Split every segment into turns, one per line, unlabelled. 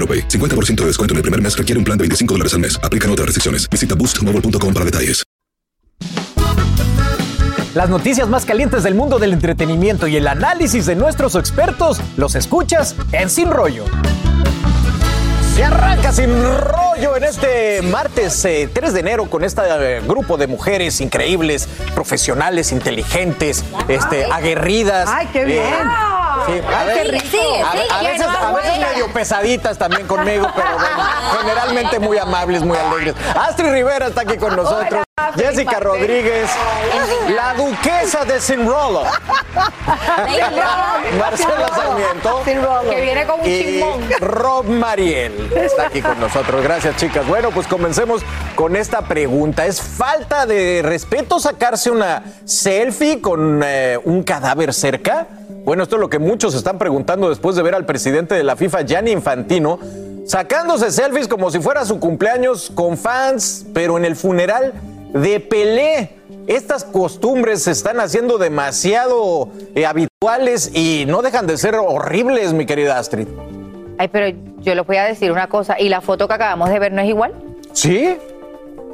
AroPay. 50% de descuento en el primer mes requiere un plan de 25 dólares al mes. Aplican otras restricciones. Visita boostmobile.com para detalles.
Las noticias más calientes del mundo del entretenimiento y el análisis de nuestros expertos los escuchas en Sin Rollo. Se arranca sin rollo en este martes eh, 3 de enero con este eh, grupo de mujeres increíbles, profesionales, inteligentes, este, aguerridas.
¡Ay, qué bien!
Sí, a, ver- veces, a veces medio pesaditas también conmigo, pero bueno, generalmente muy amables, muy alegres. Astrid Rivera está aquí con nosotros. Jessica Rodríguez, la duquesa de Sinrolo. Marcela Sarmiento.
Que viene con un
y
chimón.
Rob Mariel está aquí con nosotros. Gracias, chicas. Bueno, pues comencemos con esta pregunta. ¿Es falta de respeto sacarse una selfie con eh, un cadáver cerca? Bueno, esto es lo que muchos están preguntando después de ver al presidente de la FIFA, Gianni Infantino, sacándose selfies como si fuera su cumpleaños con fans, pero en el funeral de Pelé. Estas costumbres se están haciendo demasiado eh, habituales y no dejan de ser horribles, mi querida Astrid.
Ay, pero yo les voy a decir una cosa. ¿Y la foto que acabamos de ver no es igual?
¿Sí?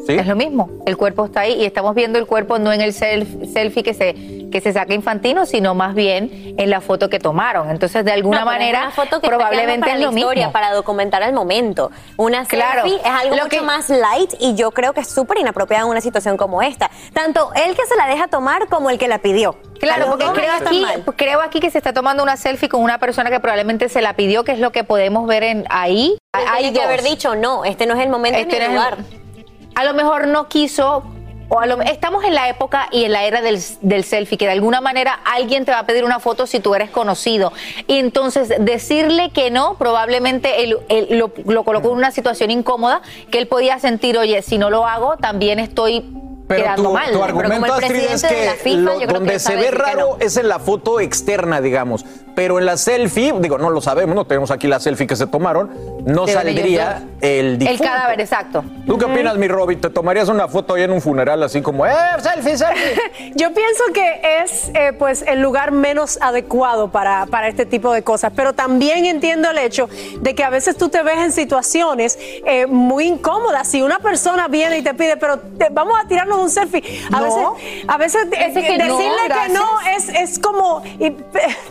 ¿Sí?
Es lo mismo. El cuerpo está ahí y estamos viendo el cuerpo no en el self- selfie que se, que se saca infantino, sino más bien en la foto que tomaron. Entonces, de alguna
No,
manera,
una foto que
probablemente es
la
lo
historia,
mismo.
para documentar el momento. Una
Claro.
selfie es algo mucho
que-
más light y yo creo que es súper inapropiado en una situación como esta. Tanto el que se la deja tomar como el que la pidió.
Claro, porque creo aquí, creo aquí que se está tomando una selfie con una persona que probablemente se la pidió, que es lo que podemos ver en ahí. Hay
que haber dicho, no, este no es el momento
Este
ni el- lugar.
A lo mejor no quiso, estamos en la época y en la era del, del selfie, que de alguna manera alguien te va a pedir una foto si tú eres conocido. Y entonces decirle que no, probablemente lo, lo colocó en una situación incómoda, que él podía sentir, oye, si no lo hago, también estoy
Pero
quedando
tu,
mal.
tu
Pero
argumento,
como el
Astrid, es
de
que
la FIFA,
lo-
yo creo que
donde se ve raro
no.
es en la foto externa, digamos. Pero en la selfie, digo, no lo sabemos, no tenemos aquí la selfie que se tomaron, no saldría el
El
difunto.
cadáver, exacto.
¿Tú qué opinas, mi Robbie? ¿Te tomarías una foto ahí en un funeral así como, ¡eh, selfie, selfie!
Yo pienso que es eh, pues el lugar menos adecuado para, para este tipo de cosas, pero también entiendo el hecho de que a veces tú te ves en situaciones eh, muy incómodas. Si una persona viene y te pide, pero te- vamos a tirarnos un selfie, a
No.
veces, a veces
no,
decirle que no es, es como, y,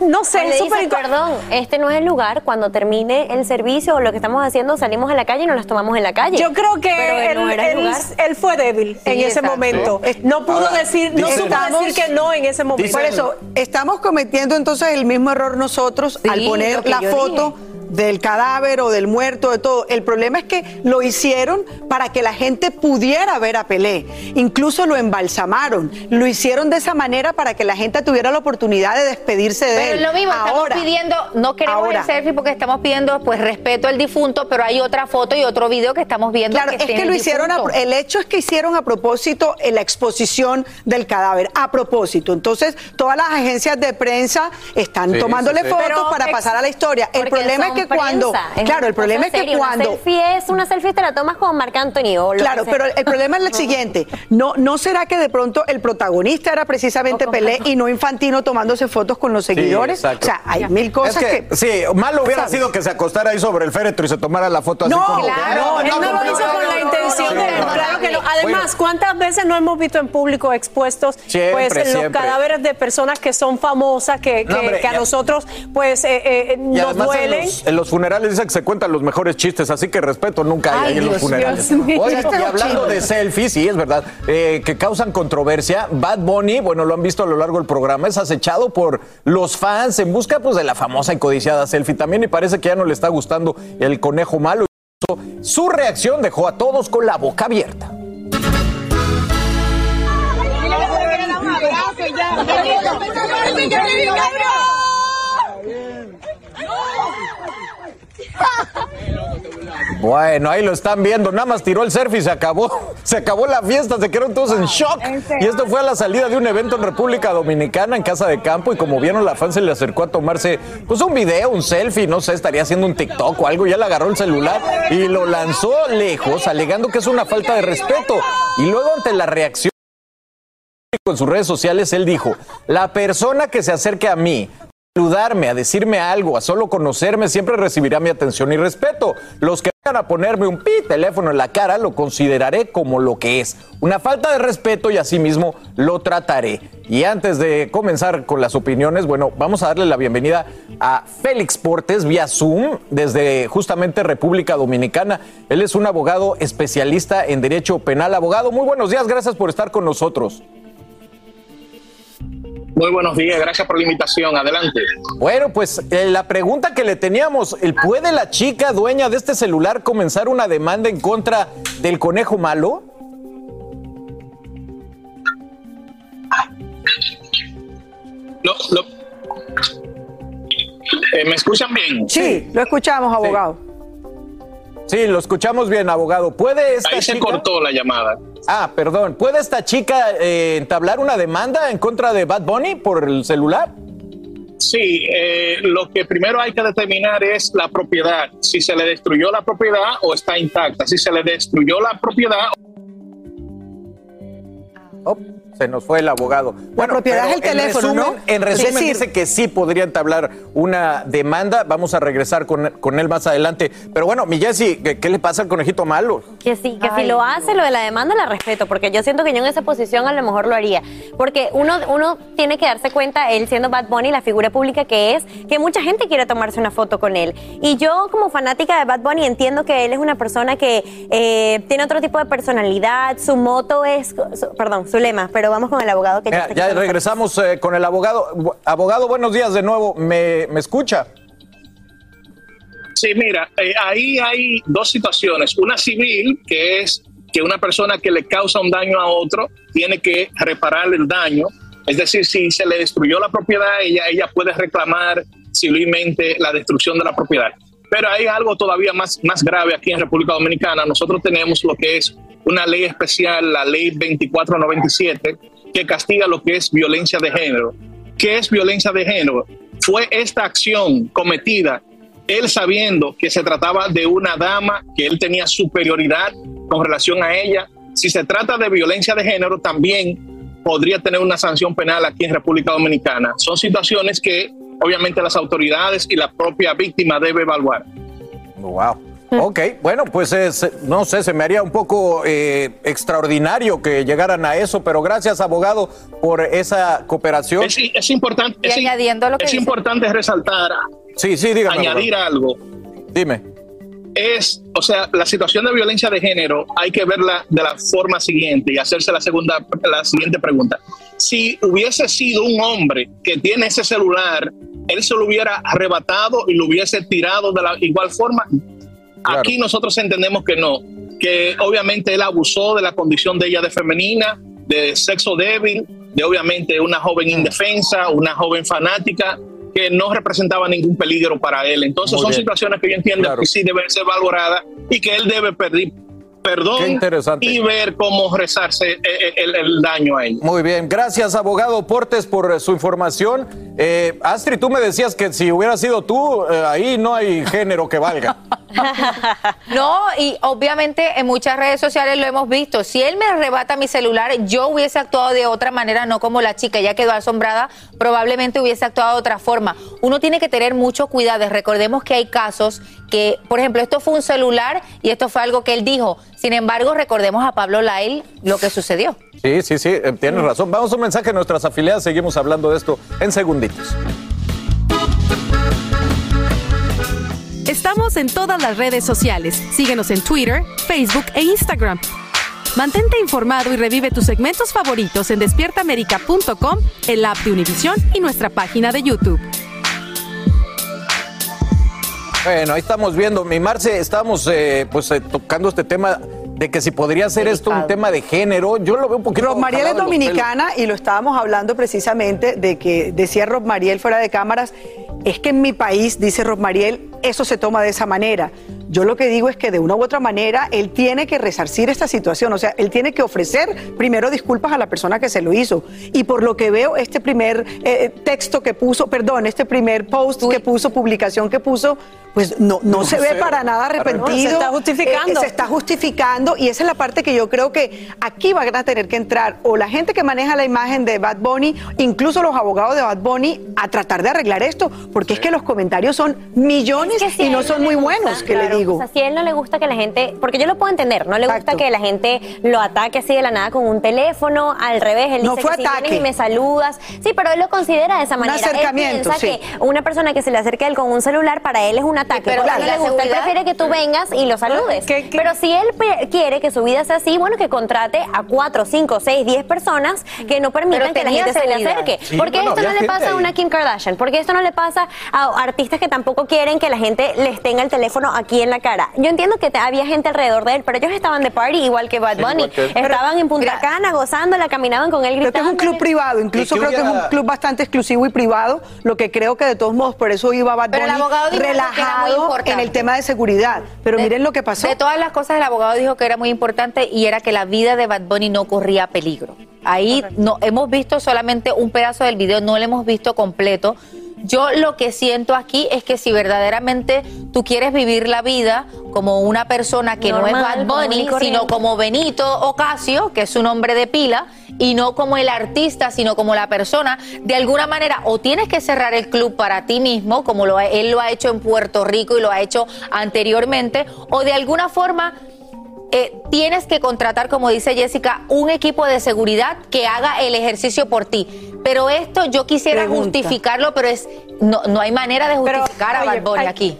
no sé,
le
es
dices,
súper incómodo.
perdón, este no es el lugar. Cuando termine el servicio o lo que estamos haciendo, salimos a la calle y nos las tomamos en la calle.
Yo creo que él,
no
fue débil en ese
exacto.
momento. No pudo
Ahora,
decir, no
dicen-
supo decir que no en ese momento.
Dicen-
Por eso, estamos cometiendo entonces el mismo error nosotros
Sí,
al poner la foto del cadáver o del muerto, de todo. El problema es que lo hicieron para que la gente pudiera ver a Pelé. Incluso lo embalsamaron. Lo hicieron de esa manera para que la gente tuviera la oportunidad de despedirse de
Pero
él.
es lo mismo,
ahora,
estamos pidiendo, no queremos
ahora.
el selfie porque estamos pidiendo pues respeto al difunto, pero hay otra foto y otro video que estamos viendo.
Claro, es que
el
lo hicieron, a- el hecho es que hicieron a propósito eh, la exposición del cadáver, a propósito. Entonces, todas las agencias de prensa están
Sí,
tomándole
sí, sí.
fotos
Pero
para
ex-
pasar a la historia. El problema es que cuando.
Es
claro, el problema es que
seria. Una
cuando
selfie es una selfie te la tomas con Marc Anthony o lo
Claro,
que
pero el problema es el siguiente. No, ¿No será que de pronto el protagonista era precisamente Pelé y no Infantino tomándose fotos con los seguidores? o sea, hay mil cosas
Es que, Sí, malo hubiera
¿sabes?
sido que se acostara ahí sobre el féretro y se tomara la foto así
No,
como.
claro,
no, lo
no,
hizo
no,
con
no,
la
no,
intención
no,
de.
no, no,
claro que no. Además. ¿cuántas veces no hemos visto en público expuestos
Siempre,
pues, los cadáveres de personas que son famosas, que,
No,
que-
hombre,
que a
ya-
nosotros pues eh, eh, nos duelen?
los, en los funerales dice que se cuentan los mejores chistes, así que respeto nunca hay
Ay,
ahí en los funerales.
Este
y hablando de selfies, sí, es verdad, eh, que causan controversia, Bad Bunny, bueno, lo han visto a lo largo del programa, es acechado por los fans en busca pues, de la famosa y codiciada selfie. También y parece que ya no le está gustando el conejo malo. Su reacción dejó a todos con la boca abierta. Bueno, ahí lo están viendo. Nada más tiró el selfie y se acabó. Se acabó la fiesta, se quedaron todos en shock. Y esto fue a la salida de un evento en República Dominicana, en Casa de Campo. Y como vieron, la fan se le acercó a tomarse pues un video, un selfie, no sé, estaría haciendo un TikTok o algo. Ya le agarró el celular y lo lanzó lejos, alegando que es una falta de respeto. Y luego, ante la reacción en sus redes sociales, él dijo: La persona que se acerque a mí saludarme, a decirme algo, a solo conocerme, siempre recibirá mi atención y respeto. Los que vengan a ponerme un pi teléfono en la cara lo consideraré como lo que es, una falta de respeto y asimismo lo trataré. Y antes de comenzar con las opiniones, bueno, vamos a darle la bienvenida a Félix Portes vía Zoom desde justamente República Dominicana. Él es un abogado especialista en derecho penal. Abogado, muy buenos días, gracias por estar con nosotros.
Muy buenos días, gracias por la invitación. Adelante.
Bueno, pues eh, la pregunta que le teníamos, ¿el- ¿puede la chica dueña de este celular comenzar una demanda en contra del conejo malo?
Lo- lo- Eh, ¿Me escuchan bien?
Sí, lo escuchamos, abogado.
Sí, lo escuchamos bien, abogado. ¿Puede esta
Ahí se
chica...
cortó la llamada.
Ah, perdón. ¿Puede esta chica eh, entablar una demanda en contra de Bad Bunny por el celular?
Sí, eh, lo que primero hay que determinar es la propiedad, si se le destruyó la propiedad o está intacta. Si se le destruyó la propiedad,
Oh, se nos fue el abogado. Bueno,
propiedad es el teléfono,
en resumen,
¿no?
En resumen
Es decir-
dice que sí podría entablar una demanda. Vamos a regresar con, con él más adelante. Pero bueno, mi Jessy, ¿qué, qué le pasa al conejito malo?
Que sí, que si
Ay,
lo hace, lo de la demanda la respeto, porque yo siento que yo en esa posición a lo mejor lo haría. Porque uno, uno tiene que darse cuenta, él siendo Bad Bunny, la figura pública que es, que mucha gente quiere tomarse una foto con él. Y yo como fanática de Bad Bunny entiendo que él es una persona que eh, tiene otro tipo de personalidad, su moto es, su- perdón, su lema, pero vamos con el abogado que ya
Mira,
está
ya
nosotros.
regresamos eh, con el abogado. Abogado, buenos días de nuevo. ¿Me, me escucha?
sí, mira, eh, ahí hay dos situaciones. Una civil, que es que una persona que le causa un daño a otro tiene que reparar el daño. Es decir, si se le destruyó la propiedad, ella, ella puede reclamar civilmente la destrucción de la propiedad. Pero hay algo todavía más, más grave aquí en República Dominicana. Nosotros tenemos lo que es una ley especial, la ley 2497, que castiga lo que es violencia de género. ¿Qué es violencia de género? Fue esta acción cometida él sabiendo que se trataba de una dama, que él tenía superioridad con relación a ella. Si se trata de violencia de género, también podría tener una sanción penal aquí en República Dominicana. Son situaciones que obviamente las autoridades y la propia víctima debe evaluar.
Wow. Ok, bueno, pues es, no sé, se me haría un poco eh, extraordinario que llegaran a eso, pero gracias, abogado, por esa cooperación.
Es, es importante,
Y
es,
añadiendo lo que
es
dice.
importante resaltar,
Sí, sí, dígame.
añadir
abogado.
algo.
Dime.
es, o sea, la situación de violencia de género hay que verla de la forma siguiente y hacerse la segunda, la siguiente pregunta. Si hubiese sido un hombre que tiene ese celular, él se lo hubiera arrebatado y lo hubiese tirado de la igual forma.
Claro.
Aquí nosotros entendemos que no, que obviamente él abusó de la condición de ella de femenina, de sexo débil, de obviamente una joven indefensa, una joven fanática que no representaba ningún peligro para él. Entonces
Muy
son
bien.
situaciones que yo entiendo
Claro.
que sí deben ser valoradas y que él debe pedir perdón y ver cómo rezarse eh, eh, el, el daño a ella.
Muy bien, gracias abogado Portes por eh, su información. Eh, Astrid, tú me decías que si hubiera sido tú, eh, ahí no hay género que valga.
No, y obviamente en muchas redes sociales lo hemos visto. Si él me arrebata mi celular, yo hubiese actuado de otra manera, no como la chica, ya quedó asombrada, probablemente hubiese actuado de otra forma. Uno tiene que tener mucho cuidado. Recordemos que hay casos que, por ejemplo, esto fue un celular y esto fue algo que él dijo. Sin embargo, recordemos a Pablo Lail lo que sucedió.
Sí, sí, sí, eh, tienes razón. Vamos a un mensaje a nuestras afiliadas, seguimos hablando de esto en segunditos.
Estamos en todas las redes sociales. Síguenos en Twitter, Facebook e Instagram. Mantente informado y revive tus segmentos favoritos en despiertaamerica.com, el app de Univision y nuestra página de YouTube.
Bueno, ahí estamos viendo. Mi Marce, estamos eh, pues eh, tocando este tema de que si podría ser esto un tema de género. Yo lo veo un poquito.
Rob Mariel es dominicana y lo estábamos hablando precisamente de que decía Rob Mariel fuera de cámaras, es que en mi país, dice Rob Mariel, eso se toma de esa manera. Yo lo que digo es que de una u otra manera él tiene que resarcir esta situación, o sea, él tiene que ofrecer primero disculpas a la persona que se lo hizo. Y por lo que veo, este primer eh, texto que puso, perdón, este primer post que puso, publicación que puso, pues no, no,
No,
se ve para nada arrepentido.
Se está justificando.
Eh, se está justificando y esa es la parte que yo creo que aquí van a tener que entrar o la gente que maneja la imagen de Bad Bunny, incluso los abogados de Bad Bunny, a tratar de arreglar esto, porque es que los comentarios son millones
Es que si
y no son muy
gusta,
buenos, que
claro,
le digo.
O sea, si a él no le gusta que la gente, porque yo lo puedo entender, no le gusta
Exacto.
que la gente lo ataque así de la nada con un teléfono, al revés, él
No
dice
fue
que si
ataque.
vienes y me saludas. Sí, pero él lo considera de esa
Un
manera.
acercamiento,
él piensa
sí.
que una persona que se le acerque a él con un celular para él es un ataque.
pero
él
la
le gusta, él prefiere que tú vengas y lo saludes. Pero si él quiere que su vida sea así, bueno, que contrate a cuatro, cinco, seis, diez personas que no permitan que la gente se le acerque.
Sí,
porque
bueno,
esto no le pasa a una. Kim Kardashian, porque esto no le pasa a artistas que tampoco quieren que la gente les tenga el teléfono aquí en la cara. Yo entiendo que te- había gente alrededor de él, pero ellos estaban de party igual que Bad Bunny.
que
estaban en Punta Cana gozándola, caminaban con él
Creo que es
gritando.
un club privado, incluso
¿Y qué
creo que es un club bastante exclusivo y privado, lo que creo que de todos modos por eso iba Bad
Pero el
Bunny
abogado dijo algo que era muy
relajado
importante.
en el tema de seguridad. Pero miren lo que pasó.
De todas las cosas, el abogado dijo que era muy importante y era que la vida de Bad Bunny no corría peligro. Ahí no hemos visto solamente un pedazo del video, no lo hemos visto completo. Yo lo que siento aquí es que si verdaderamente tú quieres vivir la vida como una persona que no es Bad Bunny, sino como Benito Ocasio, que es su nombre de pila, y no como el artista, sino como la persona, de alguna manera o tienes que cerrar el club para ti mismo, como lo, él lo ha hecho en Puerto Rico y lo ha hecho anteriormente, o de alguna forma eh, tienes que contratar, como dice Jessica, un equipo de seguridad que haga el ejercicio por ti. Pero esto yo quisiera
Pregunta.
justificarlo, pero es no, no hay manera de
Pero,
justificar a
oye,
Bad Bunny
hay-
aquí.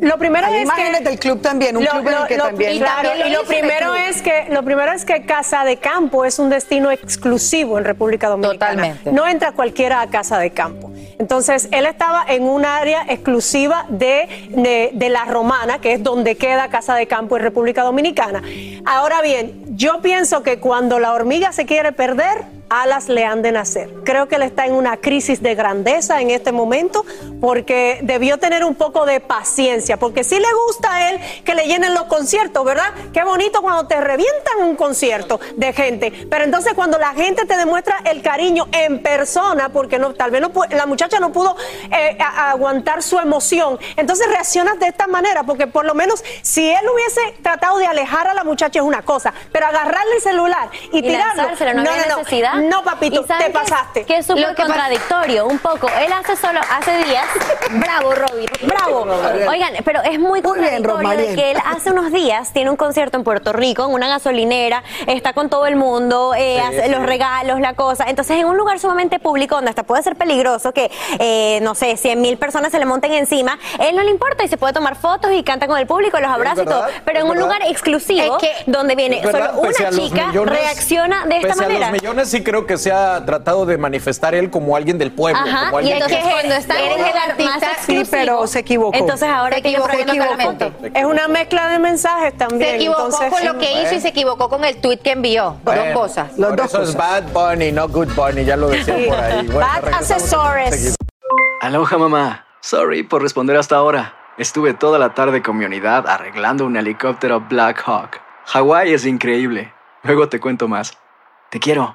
Lo primero
Hay
es
imágenes
que
del club también, un club en el que también-
y claro,
Y también lo
y primero es que lo primero es que Casa de Campo es un destino exclusivo en República Dominicana.
Totalmente.
No entra cualquiera a Casa de Campo. Entonces, él estaba en un área exclusiva de, de, de La Romana, que es donde queda Casa de Campo en República Dominicana. Ahora bien, yo pienso que cuando la hormiga se quiere perder, alas le han de nacer. Creo que él está en una crisis de grandeza en este momento porque debió tener un poco de paciencia, porque sí le gusta a él que le llenen los conciertos, ¿verdad? Qué bonito cuando te revientan un concierto de gente, pero entonces cuando la gente te demuestra el cariño en persona, porque no, tal vez no la muchacha no pudo eh, a- aguantar su emoción, entonces reaccionas de esta manera, porque por lo menos si él hubiese tratado de alejar a la muchacha es una cosa, pero agarrarle el celular y,
Y
tirarlo,
no, había necesidad.
No, papito,
¿Y
te
qué?
pasaste.
Que es súper contradictorio, un poco. Él hace solo, hace días, bravo, Robin, bravo. Oigan, pero es muy contradictorio de que él hace unos días tiene un concierto en Puerto Rico, en una gasolinera, está con todo el mundo, eh,
Sí,
hace
sí.
los regalos, la cosa. Entonces, en un lugar sumamente público, donde hasta puede ser peligroso, que, eh, no sé, 100 mil personas se le monten encima, él no le importa y se puede tomar fotos y canta con el público, los abraza y todo. Pero en un
verdad.
lugar exclusivo, donde viene solo una chica,
millones-
reacciona de esta
pese
manera.
a los millones sí creo que se ha tratado de manifestar él como alguien del pueblo.
Ajá,
como
y entonces
que-
cuando está en el más exclusivo,
pero se equivocó.
Entonces ahora
Se
que
equivocó con la
foto.
Es una mezcla de mensajes también.
Se equivocó
entonces-
con lo que hizo y se equivocó con el tweet que envió.
Bueno,
Dos cosas.
por eso es Bad Bunny, no Good Bunny, ya lo decía
Sí.
por ahí. Bueno,
Bad
enseguida.
Aloha mamá. Sorry por responder hasta ahora. Estuve toda la tarde con mi unidad arreglando un helicóptero Black Hawk. Hawái es increíble. Luego te cuento más. Te quiero.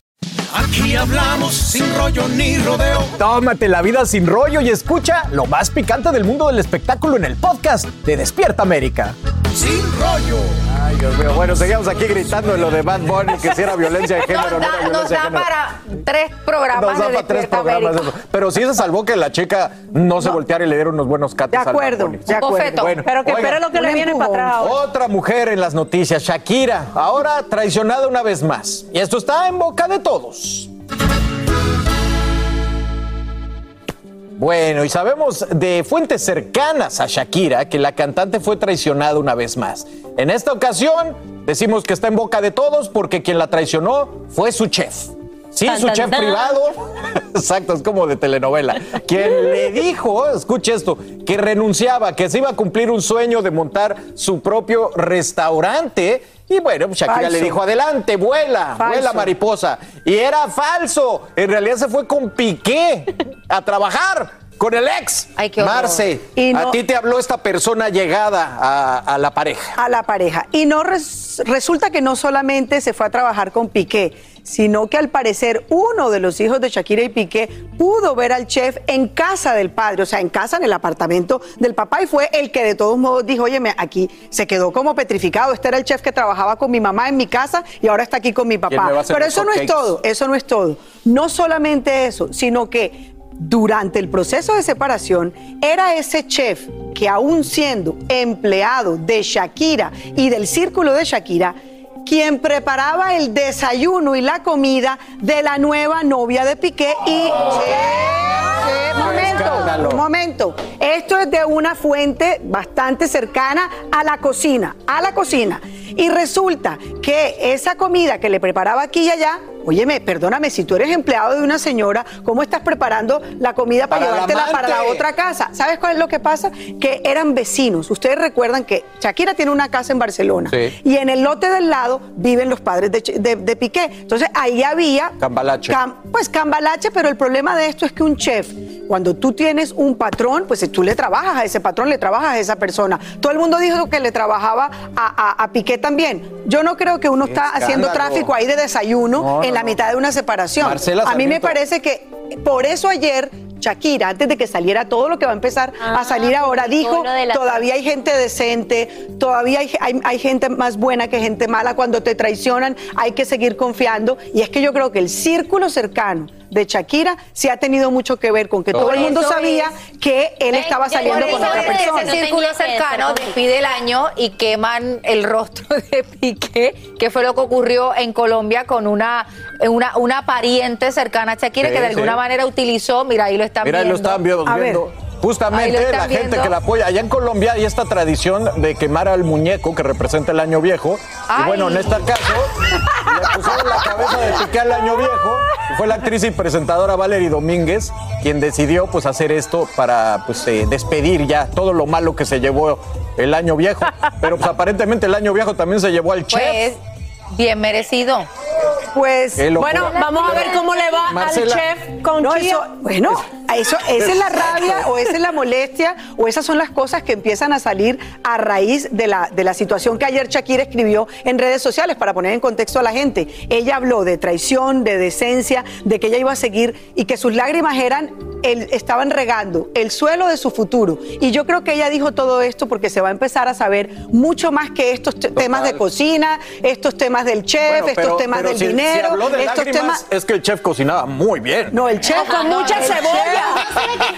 Aquí hablamos sin rollo ni rodeo.
Tómate la vida sin rollo y escucha lo más picante del mundo del espectáculo en el podcast de Despierta América.
Sin rollo.
Ay, Dios mío. Bueno, seguimos aquí gritando en lo de Bad Bunny, que si era violencia de género, no,
Nos
era
da, nos
violencia
da
de género.
para tres programas
Nos da
de
para tres
Despierta
programas
América.
eso. Pero sí se salvó que la chica no se volteara y le dieron unos buenos cates
De
al
acuerdo,
Bad Bunny.
de acuerdo.
Bofeto.
Bueno,
Pero que espere lo que le viene para atrás ahora.
Otra mujer en las noticias, Shakira, ahora traicionada una vez más. Y esto está en boca de todos. Bueno, y sabemos de fuentes cercanas a Shakira que la cantante fue traicionada una vez más. En esta ocasión, decimos que está en boca de todos porque quien la traicionó fue su chef. Sí,
Tan,
su
tan,
chef
tan.
privado. Exacto, es como de telenovela. Quien le dijo, escuche esto, que renunciaba, que se iba a cumplir un sueño de montar su propio restaurante. Y bueno, pues Shakira
Falso.
le dijo, adelante, vuela,
Falso.
vuela mariposa. Y era falso. En realidad se fue con Piqué a trabajar con el ex.
Ay, qué horror.
Marce,
Y no-
a ti te habló esta persona llegada a, a la pareja.
a la pareja. Y no res- resulta que no solamente se fue a trabajar con Piqué, sino que al parecer uno de los hijos de Shakira y Piqué pudo ver al chef en casa del padre, o sea, en casa, en el apartamento del papá, y fue el que de todos modos dijo, oye, aquí se quedó como petrificado. Este era el chef que trabajaba con mi mamá en mi casa y ahora está aquí con mi
¿Quién me
papá. Pero eso no es todo, eso no es todo. No solamente eso, sino que durante el proceso de separación era ese chef que aún siendo empleado de Shakira y del círculo de Shakira, quien preparaba el desayuno y la comida de la nueva novia de Piqué y... Sí, momento, un momento. Esto es de una fuente bastante cercana a la cocina, a la cocina. Y resulta que esa comida que le preparaba aquí y allá, óyeme, perdóname, si tú eres empleado de una señora, ¿cómo estás preparando la comida para,
Para la
llevártela para la otra casa? ¿Sabes cuál es lo que pasa? Que eran vecinos. Ustedes recuerdan que Shakira tiene una casa en Barcelona
Sí.
y en el lote del lado viven los padres de, de- de Piqué. Entonces ahí había
Cambalache.
cam- pues cambalache, pero el problema de esto es que un chef, cuando tú tienes un patrón, pues tú le trabajas a ese patrón, le trabajas a esa persona. Todo el mundo dijo que le trabajaba a, a- a Piqué también. Yo no creo que uno está haciendo tráfico ahí de desayuno
No,
en
no,
la
no.
mitad de una separación.
Marcela
a mí me parece que por eso ayer Shakira, antes de que saliera todo lo que va a empezar a
Ah,
salir ahora, dijo,
la-
todavía hay gente decente, todavía hay, hay- hay gente más buena que gente mala. Cuando te traicionan hay que seguir confiando. Y es que yo creo que el círculo cercano de Shakira sí ha tenido mucho que ver con que todo
Por
el mundo sabía que él
Ven,
estaba saliendo con otra persona.
ese círculo
No
cercano despide el año y queman el rostro de Piqué, que fue lo que ocurrió en Colombia con una, una, una pariente cercana a Shakira
Sí,
que de
sí.
alguna manera utilizó, mira, ahí lo están
Mira, ahí
viendo.
lo estaban viendo.
A ver.
Justamente la gente
viendo.
que la apoya. Allá en Colombia hay esta tradición de quemar al muñeco que representa el año viejo.
Ay.
Y bueno, en este caso, le pusieron la cabeza de Piqué al año viejo. Y fue la actriz y presentadora Valerie Domínguez quien decidió pues hacer esto para pues eh, despedir ya todo lo malo que se llevó el año viejo. Pero pues aparentemente el año viejo también se llevó al chef.
Pues, bien merecido.
Pues.
Bueno, vamos a ver cómo le va
Marcela.
al chef con
No, bueno, Eso, esa es la rabia o esa es la molestia o esas son las cosas que empiezan a salir a raíz de la, de la situación que ayer Shakira escribió en redes sociales para poner en contexto a la gente. Ella habló de traición, de decencia, de que ella iba a seguir y que sus lágrimas eran, el- estaban regando el suelo de su futuro. Y yo creo que ella dijo todo esto porque se va a empezar a saber mucho más que estos te- temas de cocina, estos temas del chef,
Bueno,
estos temas
pero
del
si- si
dinero,
habló de
estos
lágrimas,
temas...
Es que el chef cocinaba muy bien.
No, el chef
con mucha cebolla.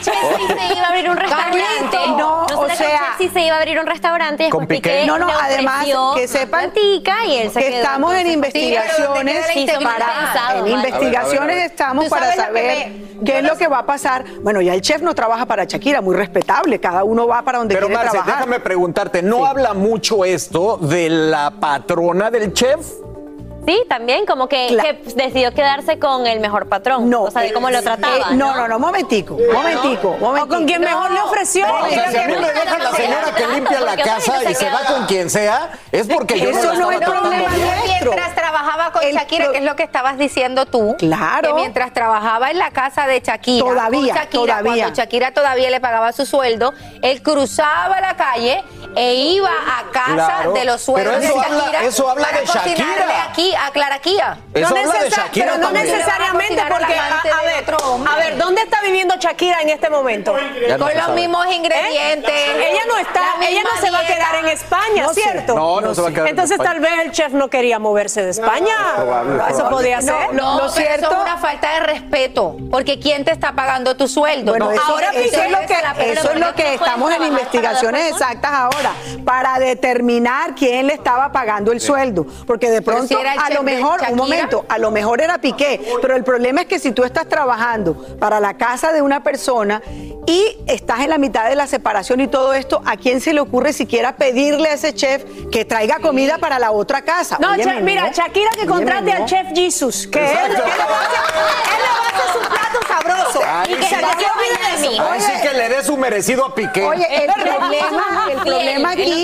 Chef-
¿No será que se iba a abrir un restaurante?
No, o
que
sea-
sí se iba a abrir un restaurante y
Con
después
Piqué.
Piqué
No, no,
le
además que sepan
y él se
que
quedó,
estamos en investigaciones
sí,
para-
pensado,
en investigaciones
A ver, a ver.
estamos para
que
saber
me-
qué es lo que va a pasar. Bueno, ya el chef no trabaja para Shakira, muy respetable, cada uno va para donde
Pero
quiere
Marce,
trabajar.
déjame preguntarte, ¿no habla mucho esto de la patrona del chef?
Sí, también, como que, que decidió quedarse con el mejor patrón. No. O sea, de cómo lo trataba.
Eh, no, no, no, momentico, momentico, momentico.
O con quien mejor le ofreció.
O sea, si a mí me deja la señora que limpia la casa y se va con quien sea, es porque yo
Eso
no
es problema.
Mientras trabajaba con Shakira, que es lo que estabas diciendo tú.
Claro.
Que mientras trabajaba en la casa de Shakira.
Todavía,
con Shakira,
todavía.
Cuando Shakira todavía le pagaba su sueldo, él cruzaba la calle e iba a casa
Claro,
de los sueldos de
habla-
Shakira.
eso habla de Shakira.
aquí a Claraquía.
Eso
No
habla de
necesa-
Shakira
pero no
también.
necesariamente porque, a, a ver, a ver, ¿dónde está viviendo Shakira en este momento?
No
Con los
sabe.
mismos ingredientes.
¿Eh? Ella no está,
la
ella no se va a quedar en España,
No sé.
¿cierto?
No, no se va a quedar en
Entonces tal vez el chef no quería moverse de España.
Probable,
Eso
probable.
podía ser.
No,
Lo
pero
cierto-
eso es una falta de respeto, porque ¿quién te está pagando tu sueldo?
Bueno,
No,
eso,
ahora
eso es lo que, eso es lo
no
que estamos en investigaciones exactas ahora, para determinar quién le estaba pagando el sueldo. Porque de pronto,
si era el
a lo mejor, un momento, a lo mejor era Piqué. Pero el problema es que si tú estás trabajando para la casa de una persona y estás en la mitad de la separación y todo esto, ¿a quién se le ocurre siquiera pedirle a ese chef que traiga comida para la otra casa?
No,
Óyeme,
Chef, mira,
no.
Shakira que
Óyeme,
contrate
no.
al chef Jesus, que él, él le va a hacer, él le va a hacer su plato sabroso.
Ay,
y que
sí.
se le olvide de eso.
Ahí sí que le dé su merecido a Piqué.
Oye, el problema, el problema aquí,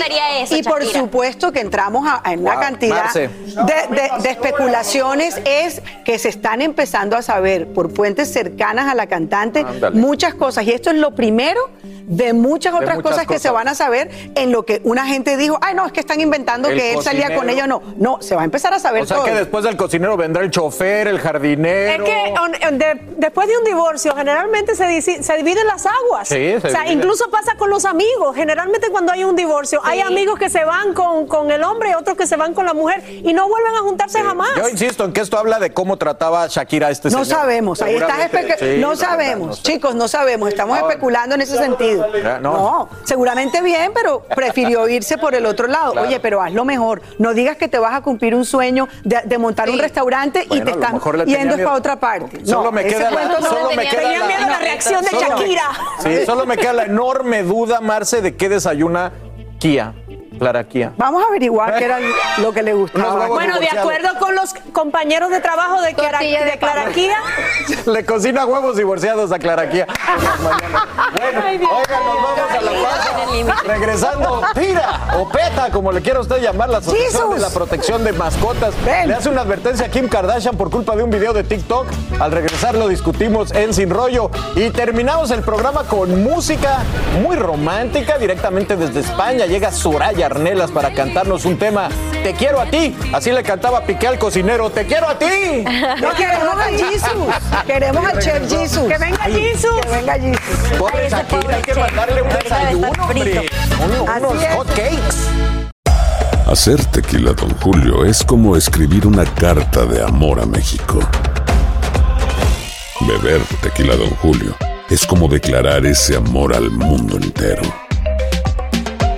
y por
Shakira.
supuesto que entramos a, a una
Wow,
cantidad de, de- de especulaciones, es que se están empezando a saber por fuentes cercanas a la cantante muchas cosas. Y esto es lo primero de muchas
De
otras
muchas
cosas, que se van a saber en lo que una gente dijo, ay no, es que están inventando
El
que él salía con ella o no. No, se va a empezar a saber
O sea
todo.
que después del cocinero vendrá el chofer, el jardinero.
Es que on- de- después de un divorcio generalmente se, se dividen las aguas.
Sí, se
o sea, incluso pasa con los amigos. Generalmente cuando hay un divorcio, hay amigos que se van con, con el hombre y otros que se van con la mujer y no vuelven a juntarse jamás.
Yo insisto en que esto habla de cómo trataba Shakira a este
No
señor.
sabemos, ahí estás no sabemos,
no sé.
chicos, no sabemos, estamos especulando en ese sentido.
No.
no. seguramente bien, pero prefirió irse por el otro lado.
Claro.
Oye, pero hazlo mejor. No digas que te vas a cumplir un sueño de, de montar un restaurante y te
lo tenía
yendo para otra parte.
Solo
No,
me queda la- solo me queda la-
miedo a la reacción de
me- Sí, solo me queda la enorme duda, Marce, de qué desayuna Kia, Clara Kia.
Vamos a averiguar qué era lo que le gustaba.
Bueno, de acuerdo con los compañeros de trabajo de, Clara,
de
Claraquía,
Le cocina huevos divorciados a Clara Kia. Mañana. Bueno, oigan, nos vamos a la pausa. Regresando, tira o peta, como le quiera usted llamar, la Asociación
¡Jesus!
de la Protección de Mascotas.
Ven.
Le hace una advertencia a Kim Kardashian por culpa de un video de TikTok. Al regresar lo discutimos en Sin Rollo. Y terminamos el programa con música muy romántica directamente desde España. Llega Soraya Arnelas para cantarnos un tema. Te quiero a ti. Así le cantaba Piqué al cocinero. Te quiero a ti.
No queremos a Jesus, queremos al chef Jesus.
que venga Jesus.
Que venga Jesus.
Pobre Shakira, hay que mandarle un desayuno, hombre. Unos hot cakes.
Hacer tequila, Don Julio, es como escribir una carta de amor a México. Beber tequila, Don Julio, es como declarar ese amor al mundo entero.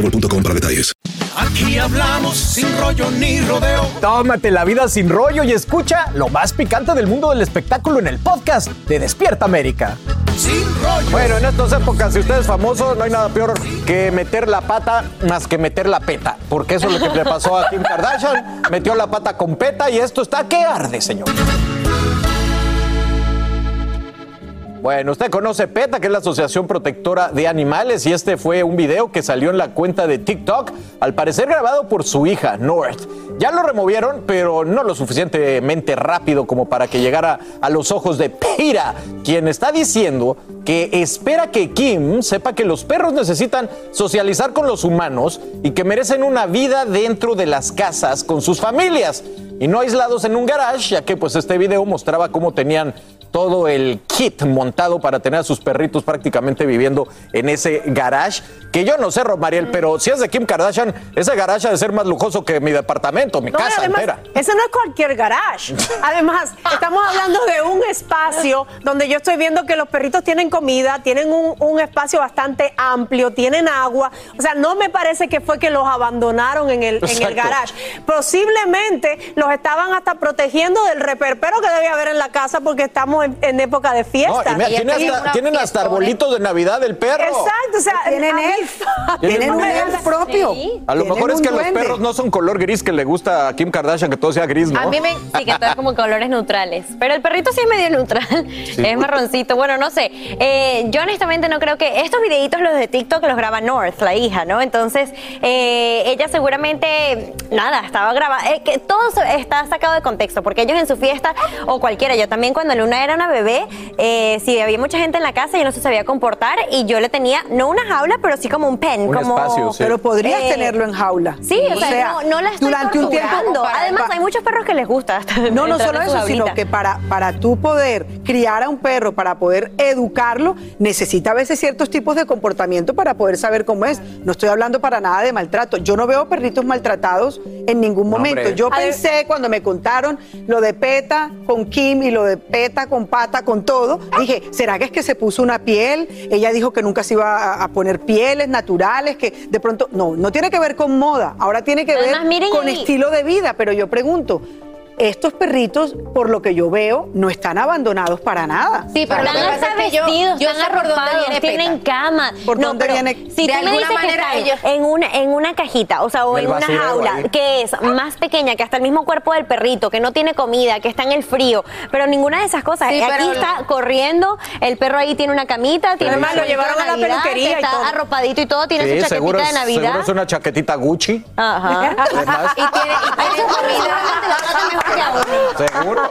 boostmobile.com para detalles.
Aquí hablamos sin rollo ni rodeo.
Tómate la vida sin rollo y escucha lo más picante del mundo del espectáculo en el podcast de Despierta América.
Sin rollo.
Bueno, en estas épocas, si usted es famoso, no hay nada peor que meter la pata más que meter la peta. Porque eso es lo que le pasó a Kim Kardashian. Metió la pata con peta y esto está que arde, señor. Bueno, usted conoce PETA, que es la Asociación Protectora de Animales, y este fue un video que salió en la cuenta de TikTok, al parecer grabado por su hija, North. Ya lo removieron, pero no lo suficientemente rápido como para que llegara a los ojos de Peta, quien está diciendo que espera que Kim sepa que los perros necesitan socializar con los humanos y que merecen una vida dentro de las casas con sus familias y no aislados en un garage, ya que pues este video mostraba cómo tenían todo el kit montado para tener a sus perritos prácticamente viviendo en ese garage. Que yo no sé, Romariel, pero si es de Kim Kardashian, ese garage ha de ser más lujoso que mi departamento, mi
No,
casa
además,
entera.
Ese no es cualquier garage. Además, estamos hablando de un espacio donde yo estoy viendo que los perritos tienen comida, tienen un, un espacio bastante amplio, tienen agua. O sea, no me parece que fue que los abandonaron en el, en el garage. Posiblemente los estaban hasta protegiendo del reperpero que debe haber en la casa porque estamos en, en época de
No,
fiesta.
y mira, tiene hasta, tienen hasta arbolitos de Navidad del perro.
Exacto, o sea,
Tienen elf.
Tienen
Tienen un elf propio.
A lo
Tienen
mejor es que los
duende.
perros no son color gris que le gusta a Kim Kardashian, que todo sea gris, ¿no?
A mí me sí que todo es como colores neutrales. Pero el perrito sí es medio neutral. Es marroncito. Bueno, no sé. Eh, yo honestamente no creo que estos videitos, los de TikTok, los graba North, la hija, ¿no? Entonces, eh, ella seguramente, nada, estaba grabando. eh, que todo está sacado de contexto, porque ellos en su fiesta, o cualquiera, yo también cuando Luna era una bebé, eh, si había mucha gente en la casa, yo no se sabía comportar y yo le tenía, no una jaula, pero sí como un pen.
Un
como,
espacio, sí. Pero podrías tenerlo en jaula.
Sí, o sea, no, no la estoy
durante un tiempo- para-
Además, hay muchos perros que les gusta.
No, no solo eso, sino que para, para tú poder criar a un perro, para poder educarlo, necesita a veces ciertos tipos de comportamiento para poder saber cómo es. No estoy hablando para nada de maltrato. Yo no veo perritos maltratados en ningún momento. Yo
A ver.
pensé cuando me contaron lo de Peta con Kim y lo de Peta con Pata con todo, dije, ¿será que es que se puso una piel? Ella dijo que nunca se iba a, poner pieles naturales, que de pronto, no, no tiene que ver con moda, ahora tiene que
Además,
ver con estilo de vida, pero yo pregunto, estos perritos, por lo que yo veo, no están abandonados para nada.
Sí, pero lo
Están hasta
es que yo-
vestidos,
yo
están
sé por dónde
arropados,
viene
tienen
Peta.
cama.
¿Por
No,
dónde
pero
viene?
Si
De
tú me
alguna
dices
manera
que están
ellos-
en una, en una cajita, o sea, o en una jaula, que es más pequeña que hasta el mismo cuerpo del perrito, que no tiene comida, que está en el frío, pero ninguna de esas cosas.
Sí,
Aquí está corriendo, el perro ahí tiene una camita, tiene un
lo llevaron a la
Navidad,
peluquería y
está
todo.
arropadito y todo, tiene
Sí,
su chaquetita
seguro
de Navidad.
seguro es una chaquetita Gucci.
Ajá.
Además,
Y tiene, y tiene comida.
seguro.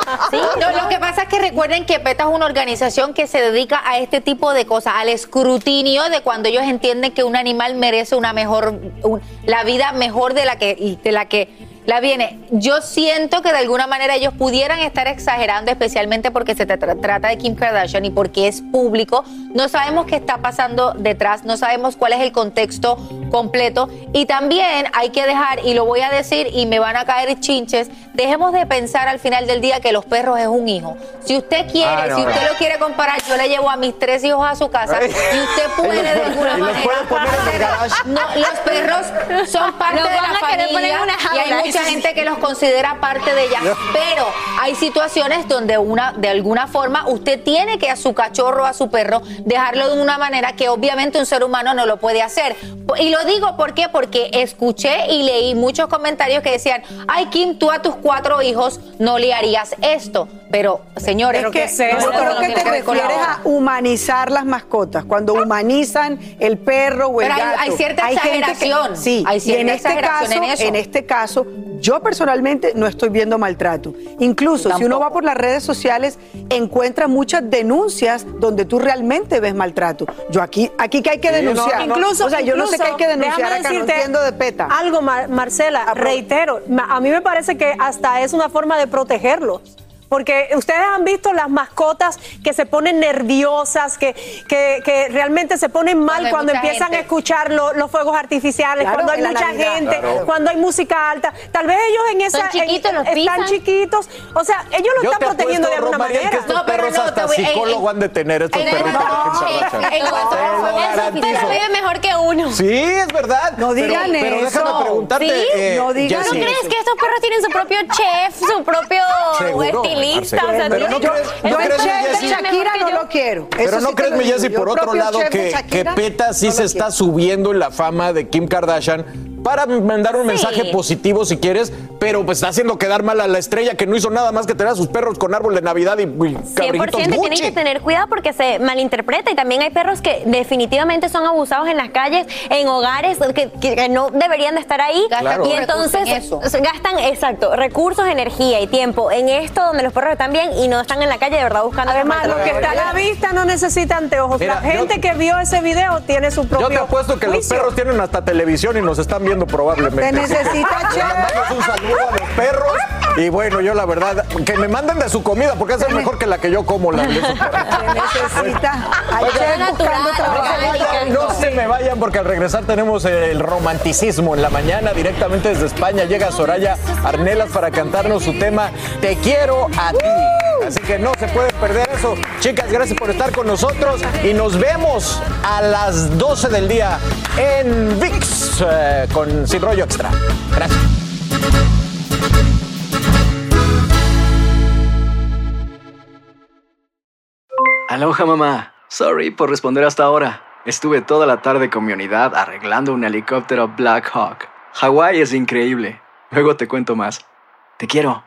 No, lo que pasa es que recuerden que PETA es una organización que se dedica a este tipo de cosas, al escrutinio de cuando ellos entienden que un animal merece una mejor, un- la vida mejor de la que, de la que la viene. Yo siento que de alguna manera ellos pudieran estar exagerando, especialmente porque se tra- trata de Kim Kardashian y porque es público. No sabemos qué está pasando detrás, no sabemos cuál es el contexto completo. Y también hay que dejar, y lo voy a decir, y me van a caer chinches, dejemos de pensar al final del día que los perros es un hijo. Si usted quiere,
Ah, no,
si usted
no.
lo quiere comparar, yo le llevo a mis tres hijos a su casa y usted puede
los
de alguna
los
manera
puede poner en el garage.
no, los perros son parte
Los
de la familia y hay mucha gente que los considera parte de ella, pero hay situaciones donde una de alguna forma usted tiene que a su cachorro, a su perro, dejarlo de una manera que obviamente un ser humano no lo puede hacer. Y lo digo ¿por qué? porque escuché y leí muchos comentarios que decían, "Ay Kim, tú a tus cuatro hijos no le harías esto." Pero, señores,
Es que, creo que te refieres a humanizar las mascotas. Cuando humanizan el perro o el
Pero hay-
gato.
hay cierta
que-
exageración.
sí,
Hay
y
cierta
en este
exageración
caso,
en eso.
este caso, yo personalmente no estoy viendo maltrato. Incluso si uno va por las redes sociales, encuentra muchas denuncias donde tú realmente ves maltrato. Yo aquí, aquí que hay que
Sí,
denunciar.
no. Incluso,
o sea, yo no sé qué hay que denunciar acá, no
decirte
entiendo de PETA.
Algo, Mar- Marcela, reitero, a mí me parece que hasta es una forma de protegerlos. Porque ustedes han visto las mascotas que se ponen nerviosas, que, que, que realmente se ponen mal
Cuando
empiezan
gente.
a escuchar lo- los fuegos artificiales,
Claro,
cuando hay mucha
Navidad.
gente,
Claro.
cuando hay música alta. Tal vez ellos en esa.
Son chiquitos,
en-
los
están chiquitos. O sea, ellos lo
Yo
están
te
protegiendo de alguna
Romariel, que
manera.
estos
No, pero
perros
no,
hasta
te voy- en-
psicólogo han de tener estos
en-
perritos.
no, en-
perros viven mejor que uno.
Sí, es verdad.
No
Pero-
digan
pero,
eso.
déjame preguntarte.
¿Sí?
eh,
No digan
¿No crees que estos perros tienen su propio chef, su propio
Seguro, Marcela.
O sea,
Pero no
tienen-
crees- no
Yo el
crees,
chef de? Shakira no lo quiero.
Pero
Eso
no
sí
crees, mi. Jessy,
Yo
por otro lado, que, que PETA sí
no
se está subiendo en la fama de Kim Kardashian para mandar un
Sí.
mensaje positivo si quieres, pero pues está haciendo quedar mal a la estrella que no hizo nada más que tener a sus perros con árbol de Navidad y, y
100%
cabritos
tienen
Gucci.
que tener cuidado porque se malinterpreta y también hay perros que definitivamente son abusados en las calles, en hogares que, que- que no deberían de estar ahí
Gastan
Claro.
y entonces
en
gastan, exacto, recursos, energía y tiempo en esto donde los perros están bien y no están en la calle de verdad buscando
Además, lo que está a la vista no necesita anteojos.
Mira,
la gente
yo-
que vio ese video tiene su propio
Yo te apuesto que los perros tienen hasta televisión y nos están viendo probablemente.
Te necesita, chef.
un saludo a los perros y bueno, yo la verdad, que me manden de su comida porque esa es mejor que la que yo como, la de su perro.
Se necesita. Chef buscando trabajo.
No se me vayan porque al regresar tenemos el romanticismo en la mañana directamente desde España. Llega Soraya Arnelas para cantarnos su tema Te quiero a ti. Así que no se puede perder eso. Chicas, gracias por estar con nosotros y nos vemos a las 12 del día en VIX eh, con Sin Rollo Extra. Gracias.
Aloha mamá. Sorry por responder hasta ahora. Estuve toda la tarde con mi unidad arreglando un helicóptero Black Hawk. Hawái es increíble. Luego te cuento más. Te quiero.